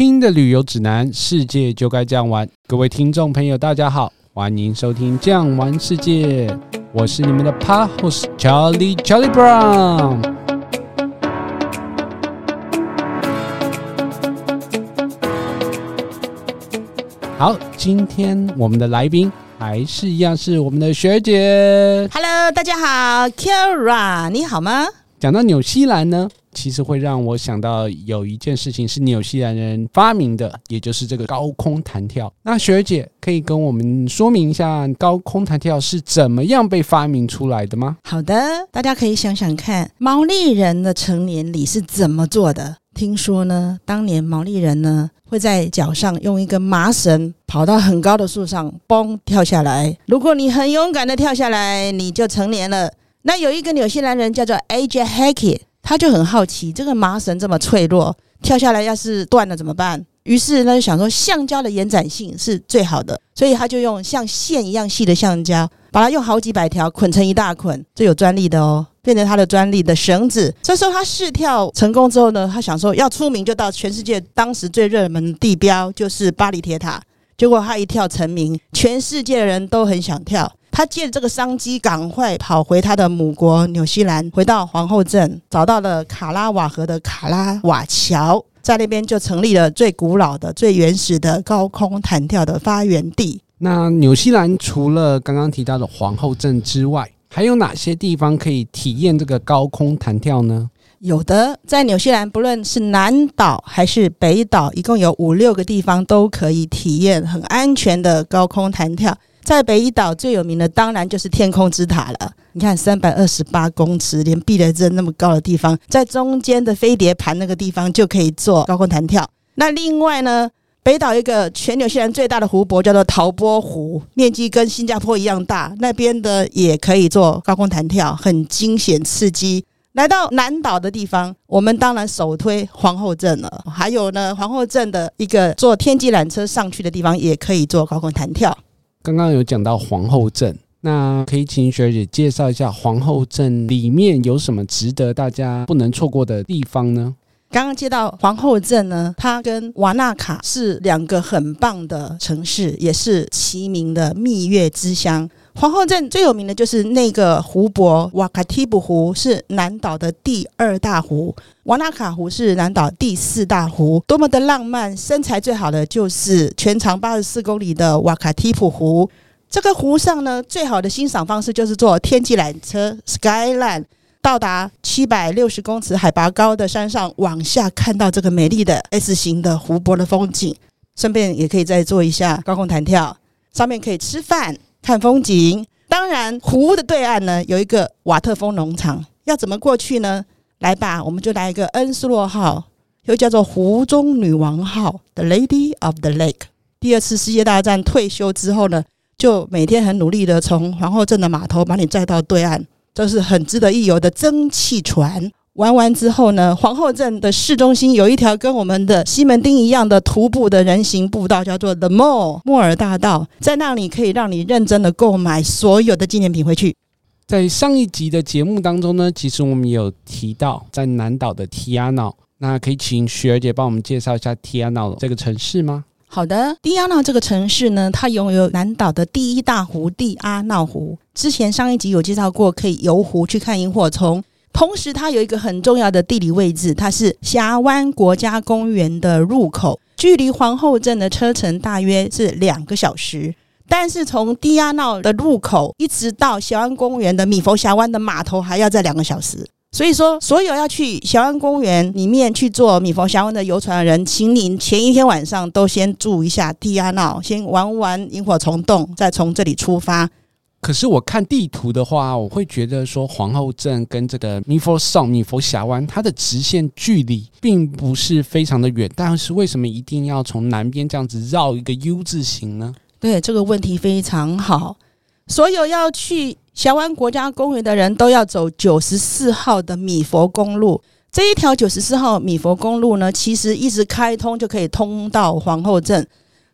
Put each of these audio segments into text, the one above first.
听的旅游指南，世界就该这样玩。各位听众朋友，大家好，欢迎收听《这样玩世界》，我是你们的 host Charlie Charlie Brown。好，今天我们的来宾还是一样是我们的学姐。Hello，大家好，Kira，你好吗？讲到纽西兰呢，其实会让我想到有一件事情是纽西兰人发明的，也就是这个高空弹跳。那学姐可以跟我们说明一下高空弹跳是怎么样被发明出来的吗？好的，大家可以想想看，毛利人的成年礼是怎么做的？听说呢，当年毛利人呢会在脚上用一根麻绳跑到很高的树上，嘣跳下来。如果你很勇敢的跳下来，你就成年了。那有一个纽西兰人叫做 AJHacket 他就很好奇，这个麻绳这么脆弱，跳下来要是断了怎么办？于是他就想说，橡胶的延展性是最好的，所以他就用像线一样细的橡胶，把它用好几百条捆成一大捆，这有专利的哦，变成他的专利的绳子。这时候他试跳成功之后呢，他想说要出名，就到全世界当时最热门的地标，就是巴黎铁塔。结果他一跳成名，全世界的人都很想跳。他借着这个商机，赶快跑回他的母国纽西兰，回到皇后镇，找到了卡拉瓦河的卡拉瓦桥，在那边就成立了最古老的、最原始的高空弹跳的发源地。那纽西兰除了刚刚提到的皇后镇之外，还有哪些地方可以体验这个高空弹跳呢？有的，在纽西兰，不论是南岛还是北岛，一共有五六个地方都可以体验很安全的高空弹跳。在北伊岛最有名的当然就是天空之塔了。你看，三百二十八公尺，连避雷针那么高的地方，在中间的飞碟盘那个地方就可以做高空弹跳。那另外呢，北岛一个全纽西兰最大的湖泊叫做陶波湖，面积跟新加坡一样大，那边的也可以做高空弹跳，很惊险刺激。来到南岛的地方，我们当然首推皇后镇了。还有呢，皇后镇的一个坐天际缆车上去的地方，也可以做高空弹跳。刚刚有讲到皇后镇，那可以请学姐介绍一下皇后镇里面有什么值得大家不能错过的地方呢？刚刚接到皇后镇呢，它跟瓦纳卡是两个很棒的城市，也是齐名的蜜月之乡。皇后镇最有名的就是那个湖泊，瓦卡提布湖是南岛的第二大湖，瓦纳卡湖是南岛第四大湖，多么的浪漫！身材最好的就是全长八十四公里的瓦卡提普湖。这个湖上呢，最好的欣赏方式就是坐天际缆车 Skyline，到达七百六十公尺海拔高的山上，往下看到这个美丽的 S 型的湖泊的风景，顺便也可以再做一下高空弹跳，上面可以吃饭。看风景，当然湖的对岸呢，有一个瓦特峰农场，要怎么过去呢？来吧，我们就来一个恩斯洛号，又叫做湖中女王号 （The Lady of the Lake）。第二次世界大战退休之后呢，就每天很努力的从皇后镇的码头把你载到对岸，这是很值得一游的蒸汽船。玩完之后呢，皇后镇的市中心有一条跟我们的西门町一样的徒步的人行步道，叫做 The Mall 莫尔大道，在那里可以让你认真的购买所有的纪念品回去。在上一集的节目当中呢，其实我们有提到在南岛的提亚瑙，那可以请雪儿姐帮我们介绍一下提亚瑙这个城市吗？好的，提亚瑙这个城市呢，它拥有南岛的第一大湖蒂阿瑙湖，之前上一集有介绍过，可以游湖去看萤火虫。同时，它有一个很重要的地理位置，它是峡湾国家公园的入口，距离皇后镇的车程大约是两个小时。但是从蒂亚瑙的入口一直到峡湾公园的米佛峡湾的码头，还要再两个小时。所以说，所有要去峡湾公园里面去坐米佛峡湾的游船的人，请你前一天晚上都先住一下蒂亚瑙，先玩玩萤火虫洞，再从这里出发。可是我看地图的话，我会觉得说皇后镇跟这个米佛上米佛峡湾，它的直线距离并不是非常的远，但是为什么一定要从南边这样子绕一个 U 字形呢？对，这个问题非常好。所有要去峡湾国家公园的人都要走九十四号的米佛公路。这一条九十四号米佛公路呢，其实一直开通就可以通到皇后镇。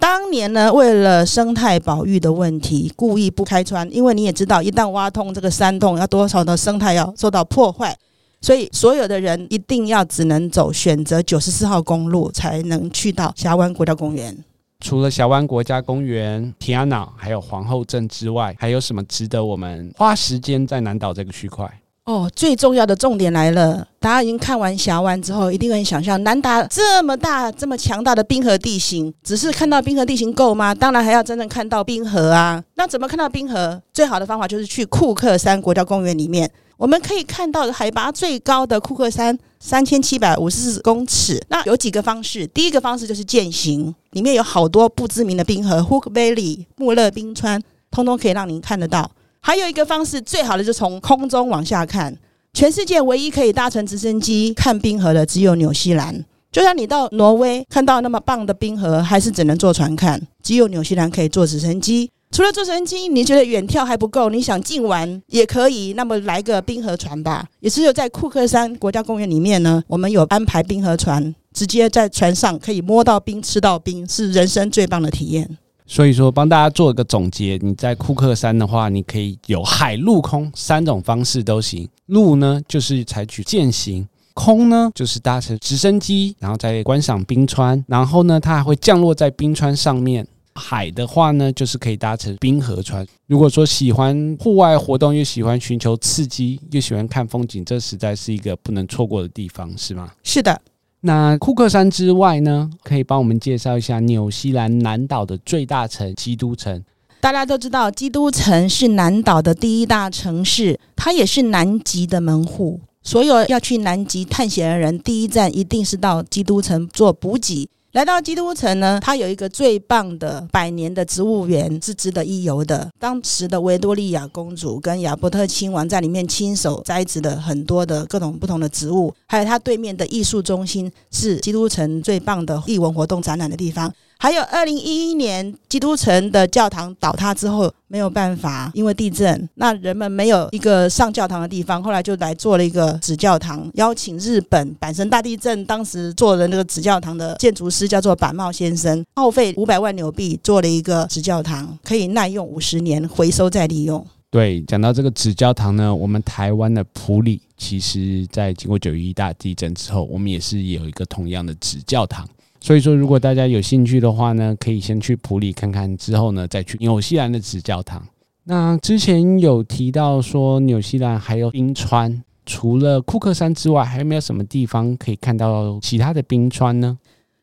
当年呢，为了生态保育的问题，故意不开穿，因为你也知道，一旦挖通这个山洞，要多少的生态要受到破坏，所以所有的人一定要只能走选择九十四号公路，才能去到峡湾国家公园。除了峡湾国家公园、提亚瑙还有皇后镇之外，还有什么值得我们花时间在南岛这个区块？哦，最重要的重点来了！大家已经看完峡湾之后，一定会想象南达这么大、这么强大的冰河地形，只是看到冰河地形够吗？当然还要真正看到冰河啊！那怎么看到冰河？最好的方法就是去库克山国家公园里面。我们可以看到海拔最高的库克山三千七百五十四公尺。那有几个方式，第一个方式就是健行，里面有好多不知名的冰河，Hook Valley 穆勒冰川，通通可以让您看得到。还有一个方式，最好的就是从空中往下看。全世界唯一可以搭乘直升机看冰河的，只有纽西兰。就像你到挪威看到那么棒的冰河，还是只能坐船看，只有纽西兰可以坐直升机。除了坐直升机，你觉得远眺还不够，你想近玩也可以。那么来个冰河船吧，也只有在库克山国家公园里面呢，我们有安排冰河船，直接在船上可以摸到冰、吃到冰，是人生最棒的体验。所以说，帮大家做一个总结，你在库克山的话，你可以有海、陆、空三种方式都行。陆呢，就是采取健行；空呢，就是搭乘直升机，然后再观赏冰川。然后呢，它还会降落在冰川上面。海的话呢，就是可以搭乘冰河船。如果说喜欢户外活动，又喜欢寻求刺激，又喜欢看风景，这实在是一个不能错过的地方，是吗？是的。那库克山之外呢，可以帮我们介绍一下纽西兰南岛的最大城基督城。大家都知道，基督城是南岛的第一大城市，它也是南极的门户。所有要去南极探险的人，第一站一定是到基督城做补给。来到基督城呢，它有一个最棒的百年的植物园，是值得一游的。当时的维多利亚公主跟亚伯特亲王在里面亲手栽植了很多的各种不同的植物，还有它对面的艺术中心是基督城最棒的艺文活动展览的地方。还有，二零一一年基督城的教堂倒塌之后，没有办法，因为地震，那人们没有一个上教堂的地方，后来就来做了一个纸教堂，邀请日本阪神大地震当时做的那个纸教堂的建筑师叫做板茂先生，耗费五百万纽币做了一个纸教堂，可以耐用五十年，回收再利用。对，讲到这个纸教堂呢，我们台湾的埔里，其实在经过九一大地震之后，我们也是有一个同样的纸教堂。所以说，如果大家有兴趣的话呢，可以先去普里看看，之后呢再去纽西兰的纸教堂。那之前有提到说，纽西兰还有冰川，除了库克山之外，还有没有什么地方可以看到其他的冰川呢？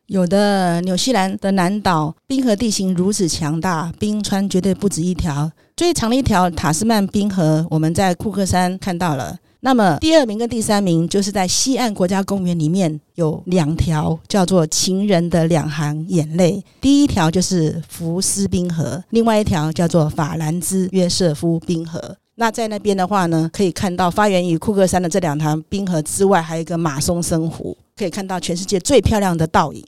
有的，纽西兰的南岛冰河地形如此强大，冰川绝对不止一条。最长的一条塔斯曼冰河，我们在库克山看到了。那么第二名跟第三名就是在西岸国家公园里面有两条叫做情人的两行眼泪，第一条就是福斯冰河，另外一条叫做法兰兹约瑟夫冰河。那在那边的话呢，可以看到发源于库克山的这两条冰河之外，还有一个马松森湖，可以看到全世界最漂亮的倒影。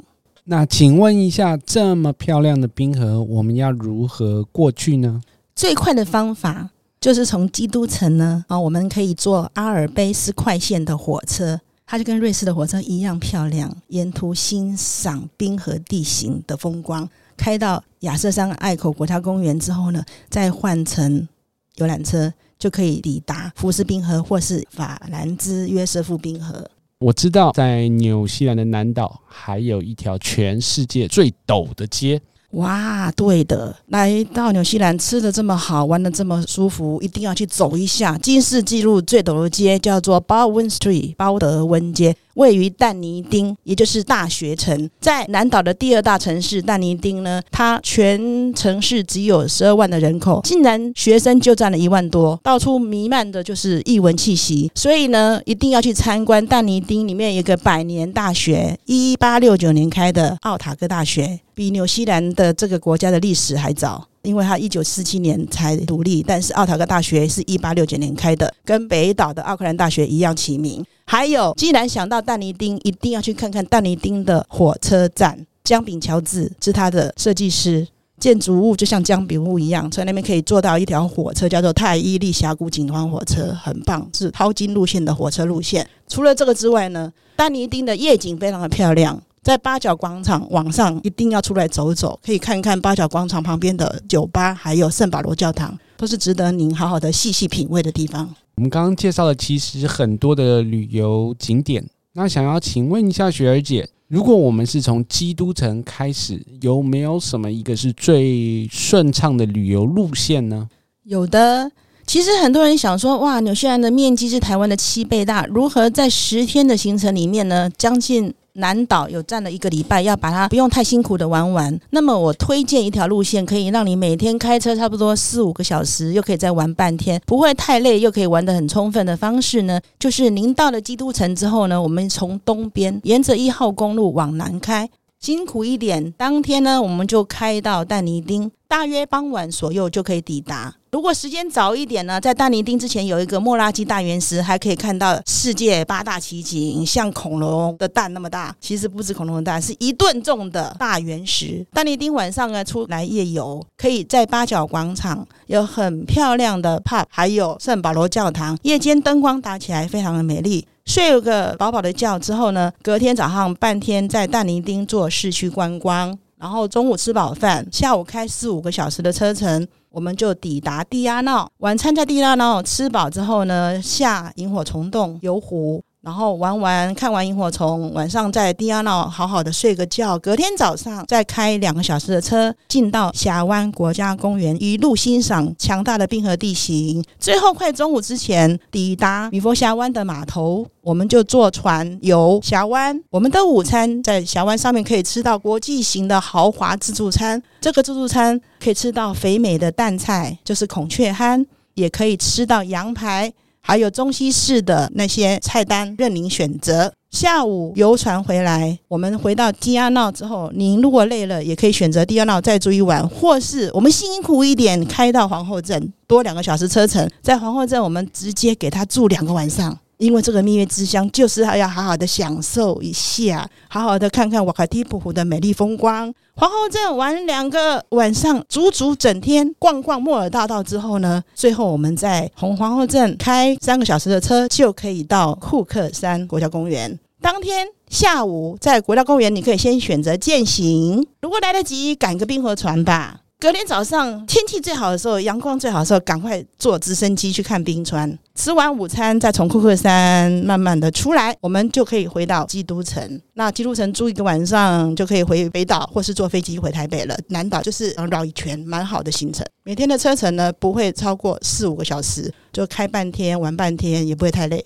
那请问一下，这么漂亮的冰河，我们要如何过去呢？最快的方法。就是从基督城呢，啊，我们可以坐阿尔卑斯快线的火车，它就跟瑞士的火车一样漂亮。沿途欣赏冰河地形的风光，开到亚瑟山隘口国家公园之后呢，再换乘游览车，就可以抵达福斯冰河或是法兰兹约瑟夫冰河。我知道，在纽西兰的南岛还有一条全世界最陡的街。哇，对的，来到纽西兰吃的这么好，玩的这么舒服，一定要去走一下。金世纪录最陡的街叫做 Baldwin Street，鲍德温街。位于但尼丁，也就是大学城，在南岛的第二大城市但尼丁呢，它全城市只有十二万的人口，竟然学生就占了一万多，到处弥漫的就是异文气息，所以呢，一定要去参观但尼丁里面有一个百年大学，一八六九年开的奥塔哥大学，比纽西兰的这个国家的历史还早。因为它一九四七年才独立，但是奥塔哥大学是一八六九年开的，跟北岛的奥克兰大学一样齐名。还有，既然想到但尼丁，一定要去看看但尼丁的火车站。姜饼乔治是他的设计师，建筑物就像姜饼屋一样，在那边可以坐到一条火车，叫做泰伊利峡谷景观火车，很棒，是淘金路线的火车路线。除了这个之外呢，但尼丁的夜景非常的漂亮。在八角广场晚上一定要出来走走，可以看看八角广场旁边的酒吧，还有圣保罗教堂，都是值得您好好的细细品味的地方。我们刚刚介绍了其实很多的旅游景点，那想要请问一下雪儿姐，如果我们是从基督城开始，有没有什么一个是最顺畅的旅游路线呢？有的。其实很多人想说，哇，纽西兰的面积是台湾的七倍大，如何在十天的行程里面呢，将近南岛有占了一个礼拜，要把它不用太辛苦的玩完？那么我推荐一条路线，可以让你每天开车差不多四五个小时，又可以再玩半天，不会太累，又可以玩得很充分的方式呢？就是您到了基督城之后呢，我们从东边沿着一号公路往南开。辛苦一点，当天呢，我们就开到但尼丁，大约傍晚左右就可以抵达。如果时间早一点呢，在但尼丁之前有一个莫拉基大原石，还可以看到世界八大奇景，像恐龙的蛋那么大，其实不止恐龙的蛋，是一吨重的大原石。但尼丁晚上呢，出来夜游，可以在八角广场有很漂亮的 pub，还有圣保罗教堂，夜间灯光打起来非常的美丽。睡了个饱饱的觉之后呢，隔天早上半天在但尼丁做市区观光，然后中午吃饱饭，下午开四五个小时的车程，我们就抵达蒂亚闹。晚餐在蒂亚闹吃饱之后呢，下萤火虫洞游湖。然后玩完看完萤火虫，晚上在蒂亚瑙好好的睡个觉，隔天早上再开两个小时的车进到峡湾国家公园，一路欣赏强大的冰河地形。最后快中午之前抵达米佛峡湾的码头，我们就坐船游峡湾。我们的午餐在峡湾上面可以吃到国际型的豪华自助餐，这个自助餐可以吃到肥美的淡菜，就是孔雀酣，也可以吃到羊排。还有中西式的那些菜单任您选择。下午游船回来，我们回到基亚闹之后，您如果累了，也可以选择基亚闹再住一晚，或是我们辛苦一点开到皇后镇，多两个小时车程，在皇后镇我们直接给他住两个晚上。因为这个蜜月之乡，就是他要好好的享受一下，好好的看看瓦卡蒂普湖的美丽风光。皇后镇玩两个晚上，足足整天逛逛莫尔大道之后呢，最后我们在从皇后镇开三个小时的车，就可以到库克山国家公园。当天下午在国家公园，你可以先选择健行，如果来得及，赶个冰河船吧。隔天早上天气最好的时候，阳光最好的时候，赶快坐直升机去看冰川。吃完午餐，再从库克山慢慢的出来，我们就可以回到基督城。那基督城住一个晚上，就可以回北岛，或是坐飞机回台北了。南岛就是绕一圈，蛮好的行程。每天的车程呢，不会超过四五个小时，就开半天玩半天，也不会太累。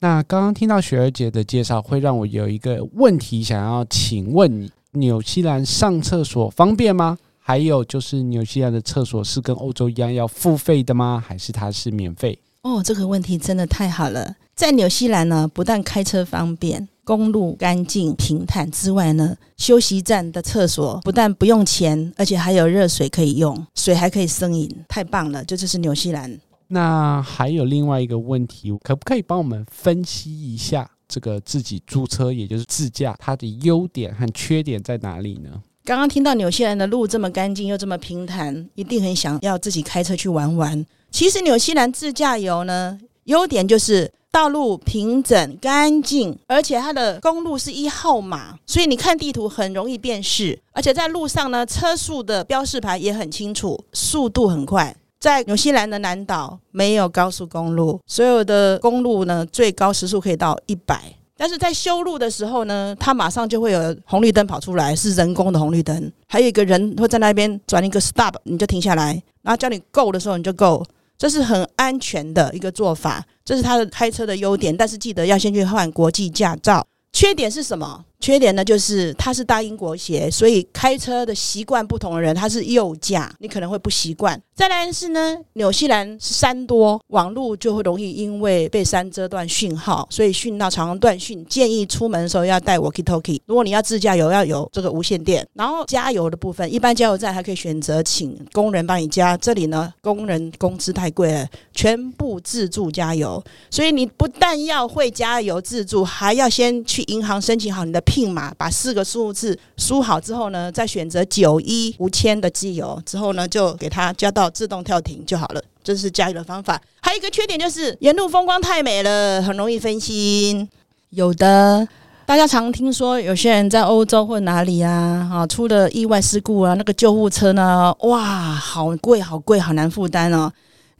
那刚刚听到雪儿姐的介绍，会让我有一个问题想要请问你：纽西兰上厕所方便吗？还有就是，纽西兰的厕所是跟欧洲一样要付费的吗？还是它是免费？哦，这个问题真的太好了。在纽西兰呢，不但开车方便、公路干净平坦之外呢，休息站的厕所不但不用钱，而且还有热水可以用，水还可以生饮，太棒了！这就是纽西兰。那还有另外一个问题，可不可以帮我们分析一下这个自己租车，也就是自驾，它的优点和缺点在哪里呢？刚刚听到纽西兰的路这么干净又这么平坦，一定很想要自己开车去玩玩。其实纽西兰自驾游呢，优点就是道路平整干净，而且它的公路是一号码，所以你看地图很容易辨识。而且在路上呢，车速的标示牌也很清楚，速度很快。在纽西兰的南岛没有高速公路，所有的公路呢，最高时速可以到一百。但是在修路的时候呢，它马上就会有红绿灯跑出来，是人工的红绿灯，还有一个人会在那边转一个 stop，你就停下来，然后叫你 go 的时候你就 go，这是很安全的一个做法，这是他的开车的优点。但是记得要先去换国际驾照。缺点是什么？缺点呢，就是它是大英国鞋，所以开车的习惯不同的人，他是右驾，你可能会不习惯。再来是呢，纽西兰是山多，网络就会容易因为被山遮断讯号，所以讯号常常断讯。建议出门的时候要带 walkie-talkie。如果你要自驾游，要有这个无线电。然后加油的部分，一般加油站还可以选择请工人帮你加，这里呢，工人工资太贵了，全部自助加油。所以你不但要会加油自助，还要先去银行申请好你的。PIN 码，把四个数字输好之后呢，再选择九一无铅的机油，之后呢就给它加到自动跳停就好了。这是加油的方法。还有一个缺点就是沿路风光太美了，很容易分心。有的大家常听说有些人在欧洲或哪里啊，啊出了意外事故啊，那个救护车呢，哇，好贵好贵，好难负担哦。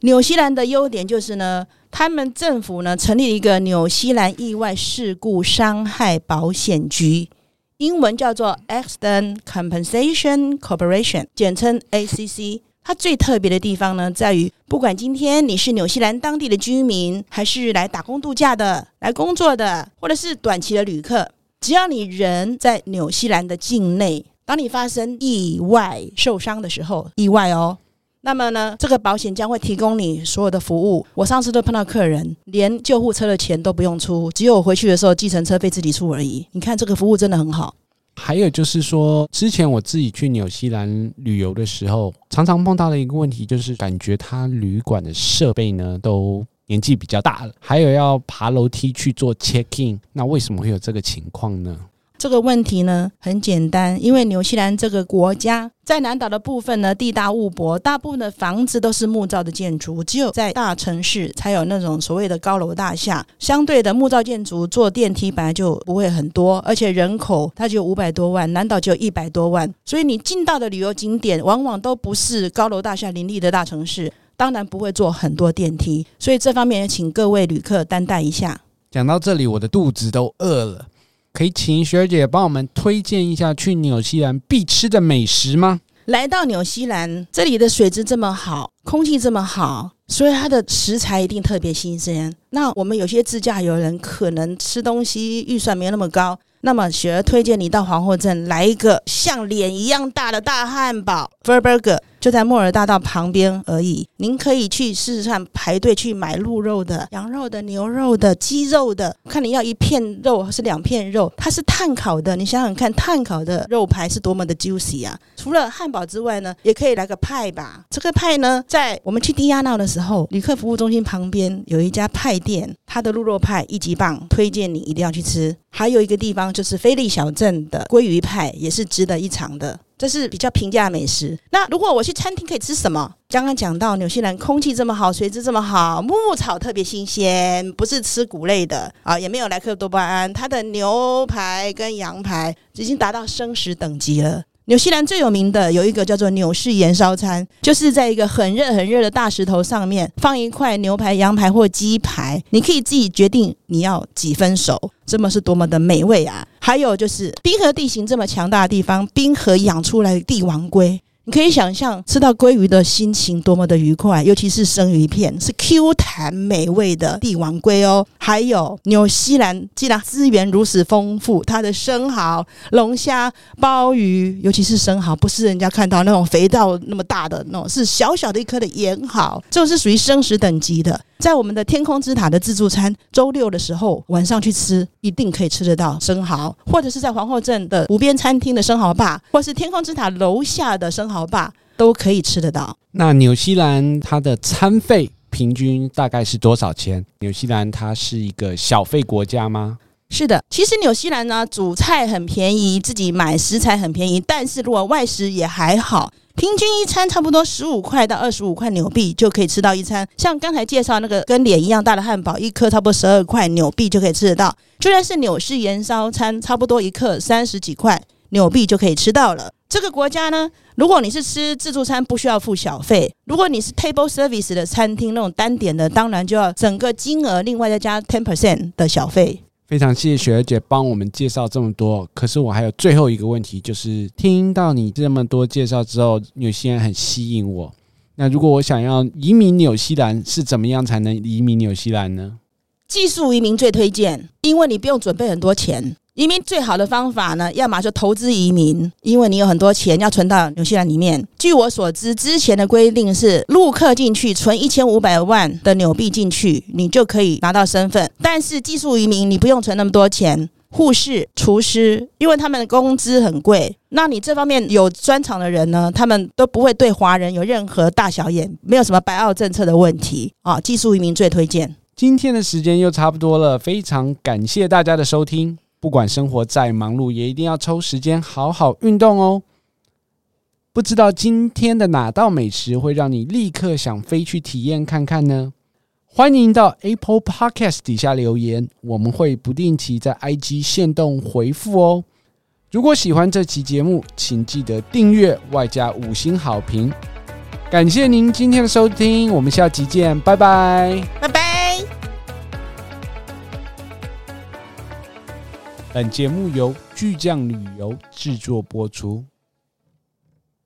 纽西兰的优点就是呢，他们政府呢成立了一个纽西兰意外事故伤害保险局，英文叫做 Accident Compensation Corporation，简称 ACC。它最特别的地方呢，在于不管今天你是纽西兰当地的居民，还是来打工度假的、来工作的，或者是短期的旅客，只要你人在纽西兰的境内，当你发生意外受伤的时候，意外哦，那么呢，这个保险将会提供你所有的服务。我上次都碰到客人，连救护车的钱都不用出，只有我回去的时候计程车费自己出而已。你看这个服务真的很好。还有就是说，之前我自己去纽西兰旅游的时候，常常碰到的一个问题，就是感觉他旅馆的设备呢都年纪比较大了，还有要爬楼梯去做 check in，那为什么会有这个情况呢？这个问题呢很简单，因为纽西兰这个国家在南岛的部分呢，地大物博，大部分的房子都是木造的建筑，只有在大城市才有那种所谓的高楼大厦。相对的木造建筑坐电梯本来就不会很多，而且人口它就五百多万，南岛就一百多万，所以你进到的旅游景点往往都不是高楼大厦林立的大城市，当然不会坐很多电梯。所以这方面也请各位旅客担待一下。讲到这里，我的肚子都饿了。可以请学姐帮我们推荐一下去纽西兰必吃的美食吗？来到纽西兰，这里的水质这么好，空气这么好，所以它的食材一定特别新鲜。那我们有些自驾游人可能吃东西预算没那么高，那么雪儿推荐你到皇后镇来一个像脸一样大的大汉堡 （burger）。就在莫尔大道旁边而已，您可以去试试看排队去买鹿肉的、羊肉的、牛肉的、鸡肉的，看你要一片肉还是两片肉，它是炭烤的，你想想看，炭烤的肉排是多么的 juicy 啊！除了汉堡之外呢，也可以来个派吧。这个派呢，在我们去迪亚闹的时候，旅客服务中心旁边有一家派店，它的鹿肉派一级棒，推荐你一定要去吃。还有一个地方就是菲利小镇的鲑鱼派，也是值得一尝的。这是比较平价美食。那如果我去餐厅可以吃什么？刚刚讲到纽西兰空气这么好，水质这么好，牧草特别新鲜，不是吃谷类的啊，也没有莱克多巴胺。它的牛排跟羊排已经达到生食等级了。纽西兰最有名的有一个叫做纽式盐烧餐，就是在一个很热很热的大石头上面放一块牛排、羊排或鸡排，你可以自己决定你要几分熟，这么是多么的美味啊！还有就是冰河地形这么强大的地方，冰河养出来的帝王龟。你可以想象吃到鲑鱼的心情多么的愉快，尤其是生鱼片，是 Q 弹美味的帝王鲑哦。还有纽西兰既然资源如此丰富，它的生蚝、龙虾、鲍鱼，尤其是生蚝，不是人家看到那种肥到那么大的那种，是小小的一颗的盐蚝，这种是属于生食等级的。在我们的天空之塔的自助餐，周六的时候晚上去吃，一定可以吃得到生蚝，或者是在皇后镇的湖边餐厅的生蚝霸，或是天空之塔楼下的生蚝霸，都可以吃得到。那纽西兰它的餐费平均大概是多少钱？纽西兰它是一个小费国家吗？是的，其实纽西兰呢，主菜很便宜，自己买食材很便宜，但是如果外食也还好。平均一餐差不多十五块到二十五块纽币就可以吃到一餐，像刚才介绍那个跟脸一样大的汉堡，一颗差不多十二块纽币就可以吃得到。就算是纽式盐烧餐，差不多一克三十几块纽币就可以吃到了。这个国家呢，如果你是吃自助餐，不需要付小费；如果你是 table service 的餐厅那种单点的，当然就要整个金额另外再加 ten percent 的小费。非常谢谢雪儿姐帮我们介绍这么多，可是我还有最后一个问题，就是听到你这么多介绍之后，纽西兰很吸引我。那如果我想要移民纽西兰，是怎么样才能移民纽西兰呢？技术移民最推荐，因为你不用准备很多钱。移民最好的方法呢，要么就投资移民，因为你有很多钱要存到纽西兰里面。据我所知，之前的规定是陆客进去存一千五百万的纽币进去，你就可以拿到身份。但是技术移民你不用存那么多钱，护士、厨师，因为他们的工资很贵。那你这方面有专长的人呢，他们都不会对华人有任何大小眼，没有什么白澳政策的问题啊。技术移民最推荐。今天的时间又差不多了，非常感谢大家的收听。不管生活再忙碌，也一定要抽时间好好运动哦。不知道今天的哪道美食会让你立刻想飞去体验看看呢？欢迎到 Apple Podcast 底下留言，我们会不定期在 IG 限动回复哦。如果喜欢这期节目，请记得订阅外加五星好评。感谢您今天的收听，我们下集见，拜拜，拜拜。本节目由巨匠旅游制作播出。